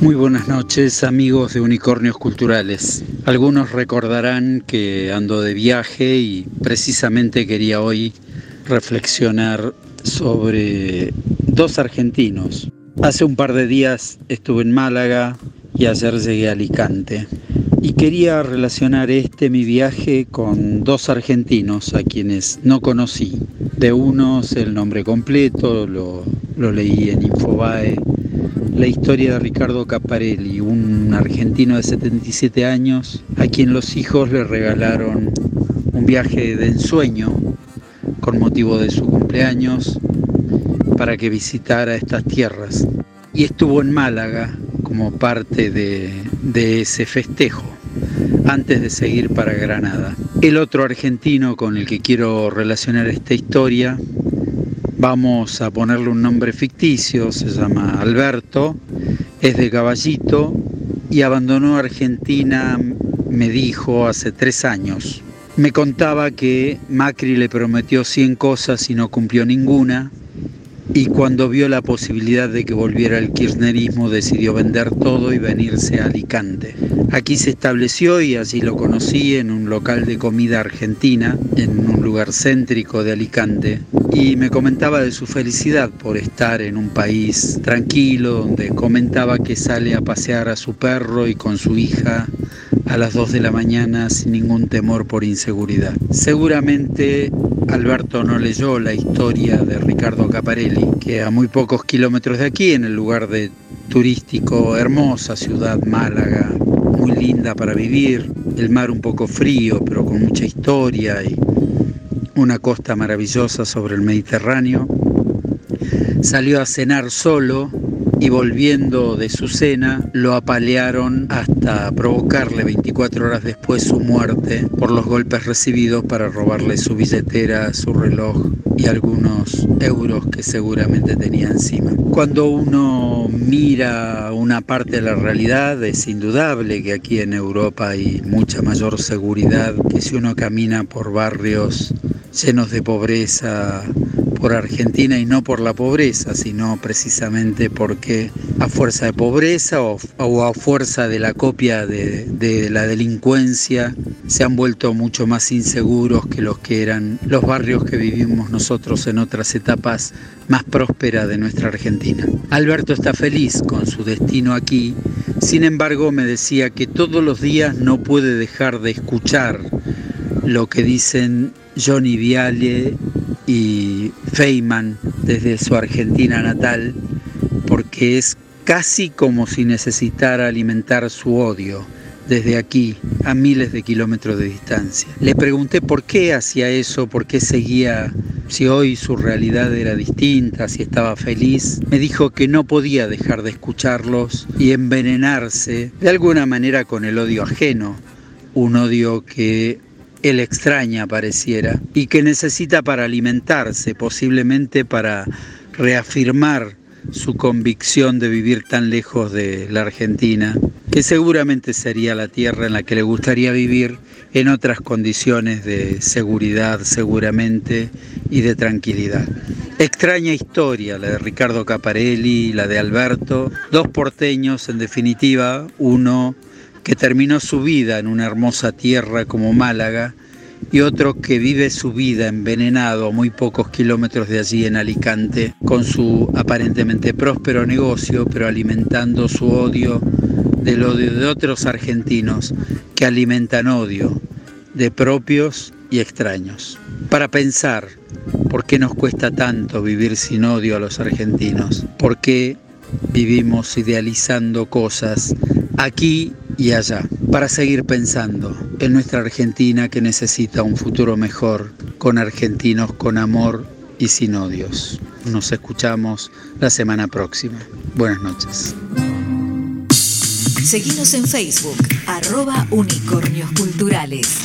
Muy buenas noches amigos de Unicornios Culturales. Algunos recordarán que ando de viaje y precisamente quería hoy reflexionar sobre dos argentinos. Hace un par de días estuve en Málaga y ayer llegué a Alicante. Y quería relacionar este mi viaje con dos argentinos a quienes no conocí. De unos el nombre completo, lo, lo leí en Infobae la historia de Ricardo Caparelli, un argentino de 77 años, a quien los hijos le regalaron un viaje de ensueño con motivo de su cumpleaños para que visitara estas tierras. Y estuvo en Málaga como parte de, de ese festejo antes de seguir para Granada. El otro argentino con el que quiero relacionar esta historia Vamos a ponerle un nombre ficticio, se llama Alberto, es de Caballito y abandonó Argentina, me dijo, hace tres años. Me contaba que Macri le prometió 100 cosas y no cumplió ninguna, y cuando vio la posibilidad de que volviera el kirchnerismo decidió vender todo y venirse a Alicante. Aquí se estableció y allí lo conocí en un local de comida argentina, en un lugar céntrico de Alicante, y me comentaba de su felicidad por estar en un país tranquilo, donde comentaba que sale a pasear a su perro y con su hija a las 2 de la mañana sin ningún temor por inseguridad. Seguramente Alberto no leyó la historia de Ricardo Caparelli, que a muy pocos kilómetros de aquí, en el lugar de turístico hermosa ciudad Málaga, muy linda para vivir, el mar un poco frío, pero con mucha historia y una costa maravillosa sobre el Mediterráneo, salió a cenar solo y volviendo de su cena lo apalearon hasta provocarle 24 horas después su muerte por los golpes recibidos para robarle su billetera, su reloj y algunos euros que seguramente tenía encima. Cuando uno mira una parte de la realidad es indudable que aquí en Europa hay mucha mayor seguridad que si uno camina por barrios llenos de pobreza por Argentina y no por la pobreza, sino precisamente porque a fuerza de pobreza o, a fuerza de la copia de, de, la delincuencia se han vuelto mucho más inseguros que los que eran los barrios que vivimos nosotros en otras etapas más prósperas de nuestra Argentina. Alberto está feliz con su destino aquí, sin embargo me decía que todos los días no puede dejar de escuchar lo que dicen Johnny Viale y Feynman desde su Argentina natal, porque es casi como si necesitara alimentar su odio desde aquí, a miles de kilómetros de distancia. Le pregunté por qué hacía eso, por qué seguía, si hoy su realidad era distinta, si estaba feliz. Me dijo que no podía dejar de escucharlos y envenenarse de alguna manera con el odio ajeno, un odio que él extraña pareciera y que necesita para alimentarse, posiblemente para reafirmar su convicción de vivir tan lejos de la Argentina, que seguramente sería la tierra en la que le gustaría vivir en otras condiciones de seguridad seguramente y de tranquilidad. Extraña historia la de Ricardo Caparelli, la de Alberto, dos porteños en definitiva, uno que terminó su vida en una hermosa tierra como Málaga, y otro que vive su vida envenenado a muy pocos kilómetros de allí en Alicante, con su aparentemente próspero negocio, pero alimentando su odio del odio de otros argentinos que alimentan odio de propios y extraños. Para pensar, ¿por qué nos cuesta tanto vivir sin odio a los argentinos? ¿Por qué vivimos idealizando cosas aquí y allá, para seguir pensando en nuestra Argentina que necesita un futuro mejor, con argentinos con amor y sin odios. Nos escuchamos la semana próxima. Buenas noches. Seguimos en Facebook, arroba unicornios culturales.